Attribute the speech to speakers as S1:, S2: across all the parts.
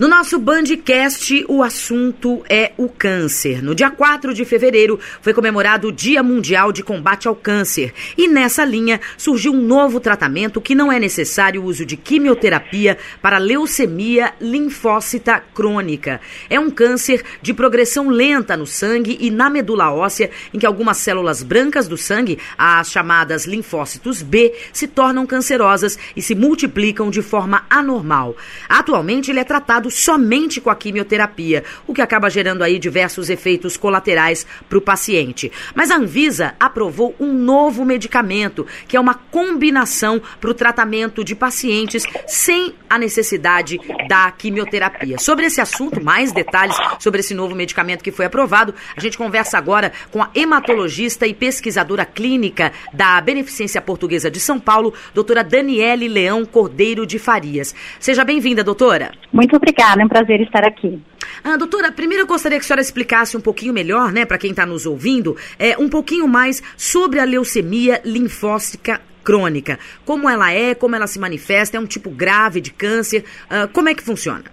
S1: No nosso Bandcast, o assunto é o câncer. No dia 4 de fevereiro foi comemorado o Dia Mundial de Combate ao Câncer. E nessa linha surgiu um novo tratamento que não é necessário o uso de quimioterapia para leucemia linfócita crônica. É um câncer de progressão lenta no sangue e na medula óssea, em que algumas células brancas do sangue, as chamadas linfócitos B, se tornam cancerosas e se multiplicam de forma anormal. Atualmente, ele é tratado somente com a quimioterapia, o que acaba gerando aí diversos efeitos colaterais para o paciente. Mas a Anvisa aprovou um novo medicamento, que é uma combinação para o tratamento de pacientes sem a necessidade da quimioterapia. Sobre esse assunto, mais detalhes sobre esse novo medicamento que foi aprovado, a gente conversa agora com a hematologista e pesquisadora clínica da Beneficência Portuguesa de São Paulo, doutora Daniele Leão Cordeiro de Farias. Seja bem-vinda, doutora.
S2: Muito obrigada obrigada, é um prazer estar aqui.
S1: Ah, doutora, primeiro eu gostaria que a senhora explicasse um pouquinho melhor, né, para quem está nos ouvindo, é, um pouquinho mais sobre a leucemia linfócica crônica. Como ela é, como ela se manifesta, é um tipo grave de câncer, uh, como é que funciona?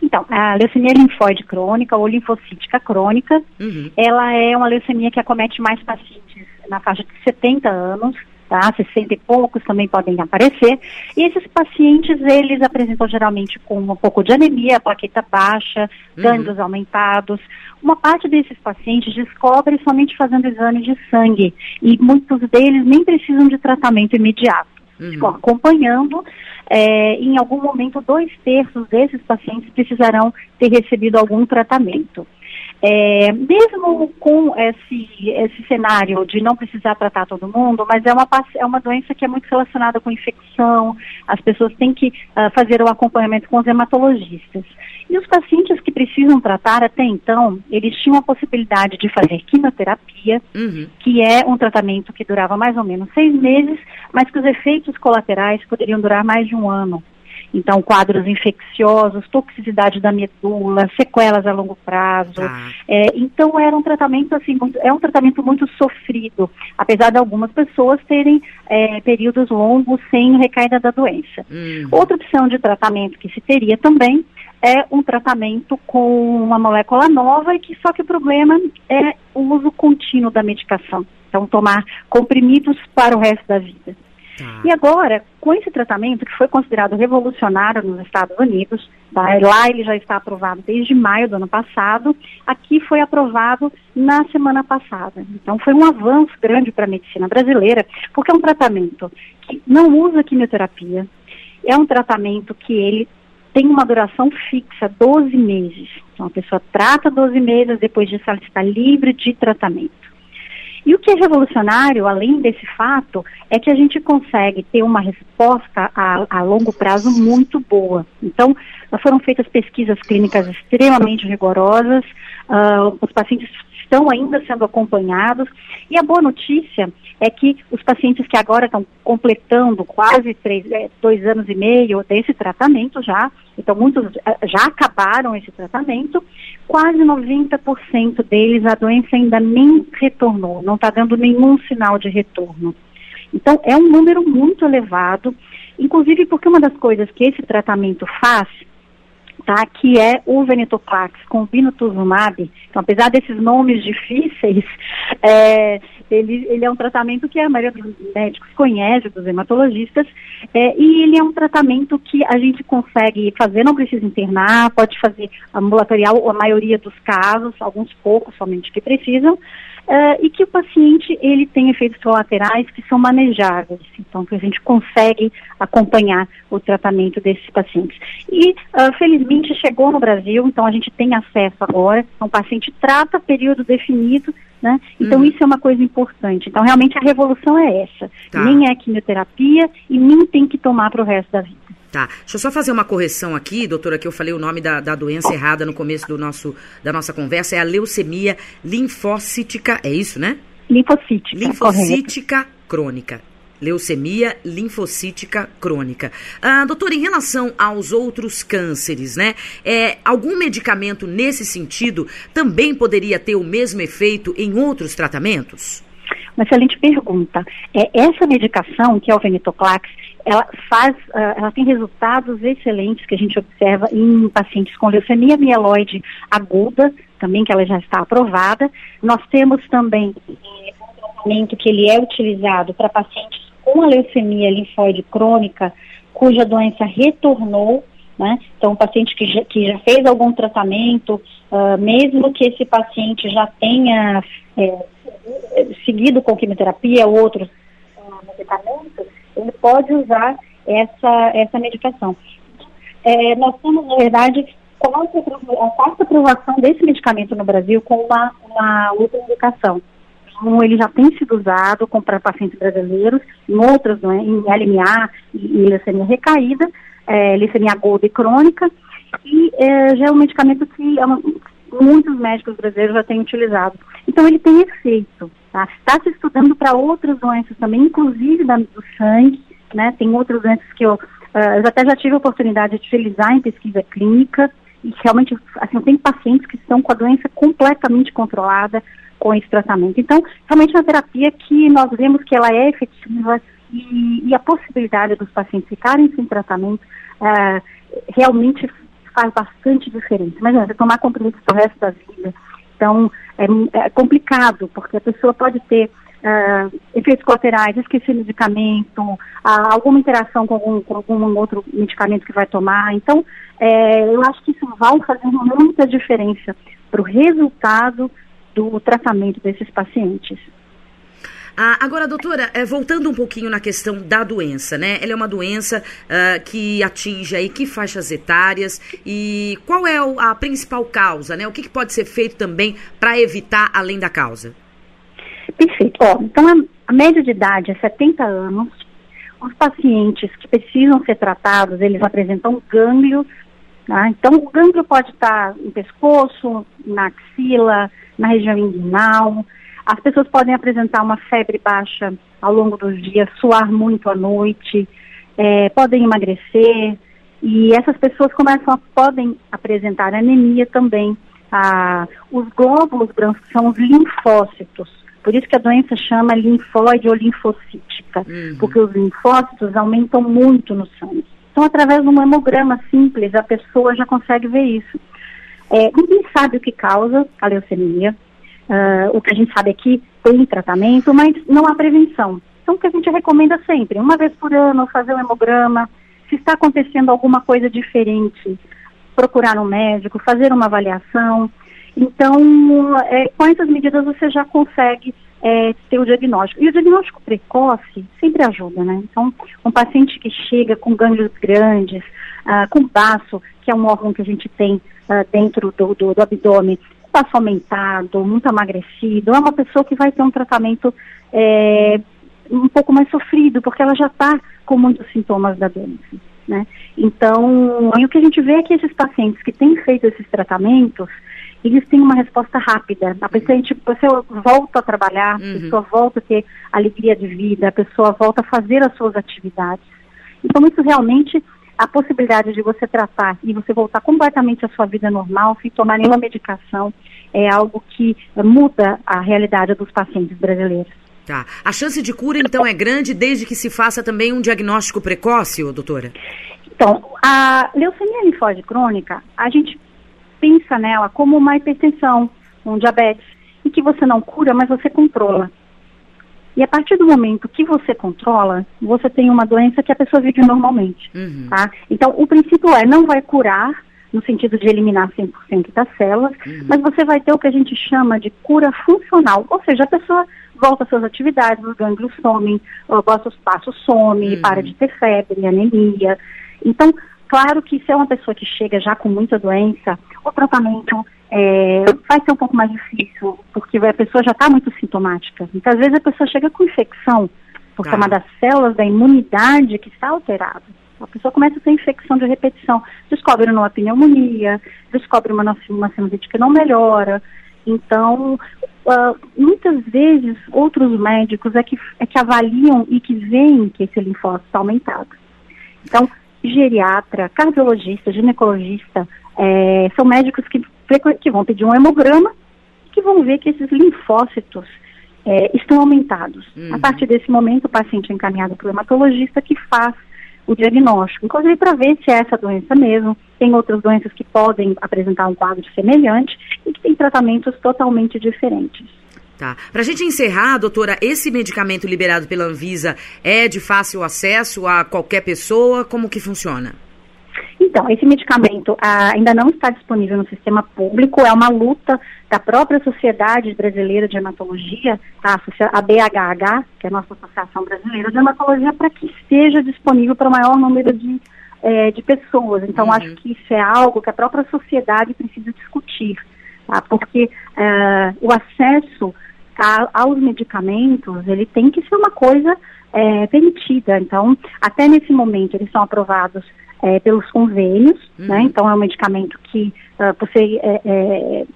S2: Então, a leucemia linfóide crônica ou linfocítica crônica, uhum. ela é uma leucemia que acomete mais pacientes na faixa de 70 anos, tá? 60 e poucos também podem aparecer. E esses pacientes, eles apresentam geralmente com um pouco de anemia, plaqueta baixa, gânglios uhum. aumentados. Uma parte desses pacientes descobre somente fazendo exame de sangue e muitos deles nem precisam de tratamento imediato. Uhum. acompanhando, é, em algum momento, dois terços desses pacientes precisarão ter recebido algum tratamento. É, mesmo com esse, esse cenário de não precisar tratar todo mundo, mas é uma, é uma doença que é muito relacionada com infecção, as pessoas têm que uh, fazer o acompanhamento com os hematologistas. E os pacientes que precisam tratar até então, eles tinham a possibilidade de fazer quimioterapia, uhum. que é um tratamento que durava mais ou menos seis meses, mas que os efeitos colaterais poderiam durar mais de um ano. Então, quadros infecciosos, toxicidade da medula, sequelas a longo prazo. Ah. É, então, era um tratamento assim, muito, é um tratamento muito sofrido, apesar de algumas pessoas terem é, períodos longos sem recaída da doença. Hum. Outra opção de tratamento que se teria também é um tratamento com uma molécula nova e que só que o problema é o uso contínuo da medicação. Então, tomar comprimidos para o resto da vida. Tá. E agora, com esse tratamento que foi considerado revolucionário nos Estados Unidos, tá? lá ele já está aprovado desde maio do ano passado, aqui foi aprovado na semana passada. Então foi um avanço grande para a medicina brasileira, porque é um tratamento que não usa quimioterapia, é um tratamento que ele tem uma duração fixa, 12 meses. Então a pessoa trata 12 meses, depois disso ela está livre de tratamento. E o que é revolucionário, além desse fato, é que a gente consegue ter uma resposta a, a longo prazo muito boa. Então, foram feitas pesquisas clínicas extremamente rigorosas, uh, os pacientes estão ainda sendo acompanhados. E a boa notícia é que os pacientes que agora estão completando quase três, é, dois anos e meio desse tratamento já, então muitos eh, já acabaram esse tratamento, quase 90% deles a doença ainda nem retornou, não está dando nenhum sinal de retorno. Então é um número muito elevado, inclusive porque uma das coisas que esse tratamento faz tá? que é o venetoclax com binotuzumab. Então, apesar desses nomes difíceis, é, ele, ele é um tratamento que a maioria dos médicos conhece, dos hematologistas, é, e ele é um tratamento que a gente consegue fazer, não precisa internar, pode fazer ambulatorial, a maioria dos casos, alguns poucos somente que precisam, Uh, e que o paciente ele tem efeitos colaterais que são manejáveis, então que a gente consegue acompanhar o tratamento desses pacientes. E uh, felizmente chegou no Brasil, então a gente tem acesso agora, então o paciente trata período definido, né? Então uhum. isso é uma coisa importante. Então realmente a revolução é essa, tá. nem é quimioterapia e nem tem que tomar para o resto da vida.
S1: Tá. Deixa eu só fazer uma correção aqui, doutora, que eu falei o nome da, da doença errada no começo do nosso, da nossa conversa. É a leucemia linfocítica, é isso, né?
S2: Linfocítica.
S1: Linfocítica correto. crônica. Leucemia linfocítica crônica. Ah, doutora, em relação aos outros cânceres, né? É, algum medicamento nesse sentido também poderia ter o mesmo efeito em outros tratamentos?
S2: Uma excelente pergunta. É, essa medicação, que é o venetoclax, ela faz, uh, ela tem resultados excelentes que a gente observa em pacientes com leucemia mieloide aguda, também que ela já está aprovada. Nós temos também eh, um tratamento que ele é utilizado para pacientes com a leucemia linfóide crônica, cuja doença retornou, né? Então, o paciente que já, que já fez algum tratamento, uh, mesmo que esse paciente já tenha é, seguido com quimioterapia ou outros uh, medicamentos, ele pode usar essa, essa medicação. É, nós temos, na verdade, a quarta aprovação desse medicamento no Brasil com uma, uma outra indicação. Então, ele já tem sido usado para pacientes brasileiros, em outras, né, em LMA e, e leucemia recaída, é, leucemia aguda e crônica, e é, já é um medicamento que é uma, muitos médicos brasileiros já têm utilizado. Então, ele tem efeito. Está tá se estudando para outras doenças também, inclusive da, do sangue, né? Tem outras doenças que eu, uh, eu até já tive a oportunidade de utilizar em pesquisa clínica, e realmente, assim, tenho pacientes que estão com a doença completamente controlada com esse tratamento. Então, realmente é uma terapia que nós vemos que ela é efetiva e, e a possibilidade dos pacientes ficarem sem tratamento uh, realmente faz bastante diferença. Mas você tomar comprimidos o resto da vida, então, é, é complicado, porque a pessoa pode ter uh, efeitos colaterais, esquecer medicamento, uh, alguma interação com algum, com algum, outro medicamento que vai tomar. Então, é, eu acho que isso vai fazer muita diferença para o resultado do tratamento desses pacientes.
S1: Ah, agora, doutora, é, voltando um pouquinho na questão da doença, né? Ela é uma doença uh, que atinge aí que faixas etárias e qual é a principal causa, né? O que, que pode ser feito também para evitar além da causa?
S2: Perfeito. Ó, então, a, média de idade é 70 anos. Os pacientes que precisam ser tratados, eles apresentam gânglios. Tá? Então, o gânglio pode estar no pescoço, na axila, na região inguinal. As pessoas podem apresentar uma febre baixa ao longo dos dias, suar muito à noite, é, podem emagrecer e essas pessoas começam a, podem apresentar anemia também. Ah, os glóbulos brancos são os linfócitos, por isso que a doença chama linfóide ou linfocítica, uhum. porque os linfócitos aumentam muito no sangue. Então, através de um hemograma simples, a pessoa já consegue ver isso. É, ninguém sabe o que causa a leucemia, Uh, o que a gente sabe é que tem tratamento, mas não há prevenção. Então, o que a gente recomenda sempre, uma vez por ano, fazer um hemograma, se está acontecendo alguma coisa diferente, procurar um médico, fazer uma avaliação. Então, é, com essas medidas você já consegue é, ter o diagnóstico. E o diagnóstico precoce sempre ajuda, né? Então, um paciente que chega com gânglios grandes, uh, com baço, que é um órgão que a gente tem uh, dentro do, do, do abdômen, passo aumentado, muito emagrecido, é uma pessoa que vai ter um tratamento é, um pouco mais sofrido, porque ela já está com muitos sintomas da doença. Né? Então, o que a gente vê é que esses pacientes que têm feito esses tratamentos, eles têm uma resposta rápida. A paciente, a pessoa volta a trabalhar, uhum. a pessoa volta a ter alegria de vida, a pessoa volta a fazer as suas atividades. Então, isso realmente a possibilidade de você tratar e você voltar completamente à sua vida normal, sem tomar nenhuma medicação, é algo que muda a realidade dos pacientes brasileiros.
S1: Tá. A chance de cura, então, é grande desde que se faça também um diagnóstico precoce, doutora?
S2: Então, a leucemia linfóide crônica, a gente pensa nela como uma hipertensão, um diabetes, e que você não cura, mas você controla. E a partir do momento que você controla, você tem uma doença que a pessoa vive normalmente. Uhum. Tá? Então, o princípio é, não vai curar, no sentido de eliminar 100% das células, uhum. mas você vai ter o que a gente chama de cura funcional. Ou seja, a pessoa volta às suas atividades, os gânglios somem, o vosso espaço some, uhum. para de ter febre, anemia. Então, claro que se é uma pessoa que chega já com muita doença, o tratamento é, vai ser um pouco mais difícil, porque a pessoa já está muito sintomática. Muitas vezes a pessoa chega com infecção, porque ah. é uma das células da imunidade que está alterada. A pessoa começa a ter infecção de repetição, descobre uma pneumonia, descobre uma, uma sinusite que não melhora. Então, uh, muitas vezes, outros médicos é que, é que avaliam e que veem que esse linfócito está aumentado. Então, geriatra, cardiologista, ginecologista, é, são médicos que que vão pedir um hemograma que vão ver que esses linfócitos é, estão aumentados. Uhum. A partir desse momento, o paciente é encaminhado para o hematologista que faz o diagnóstico, inclusive para ver se é essa doença mesmo. Tem outras doenças que podem apresentar um quadro semelhante e que têm tratamentos totalmente diferentes.
S1: Tá. Para a gente encerrar, doutora, esse medicamento liberado pela Anvisa é de fácil acesso a qualquer pessoa? Como que funciona?
S2: Então, esse medicamento ah, ainda não está disponível no sistema público, é uma luta da própria Sociedade Brasileira de Hematologia, tá? a BHH, que é a nossa Associação Brasileira de Hematologia, para que esteja disponível para o maior número de, eh, de pessoas. Então, uhum. acho que isso é algo que a própria sociedade precisa discutir, tá? porque eh, o acesso a, aos medicamentos, ele tem que ser uma coisa eh, permitida. Então, até nesse momento, eles são aprovados é, pelos convênios, uhum. né? Então é um medicamento que, uh, por ser é, é,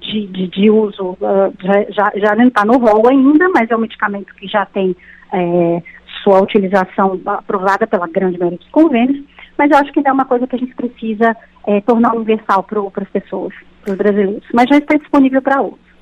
S2: de, de, de, uso, uh, já, já não está no rol ainda, mas é um medicamento que já tem é, sua utilização aprovada pela grande maioria dos convênios, mas eu acho que ainda é uma coisa que a gente precisa é, tornar universal para as pessoas, para os brasileiros, mas já está disponível para outros.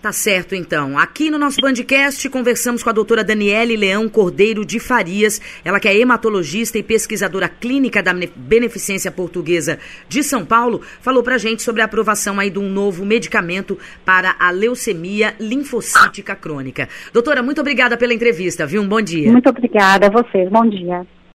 S1: Tá certo, então. Aqui no nosso Bandcast conversamos com a doutora Daniele Leão Cordeiro de Farias, ela que é hematologista e pesquisadora clínica da Beneficência Portuguesa de São Paulo, falou pra gente sobre a aprovação aí de um novo medicamento para a leucemia linfocítica crônica. Doutora, muito obrigada pela entrevista, viu? Um bom dia.
S2: Muito obrigada a vocês. Bom dia.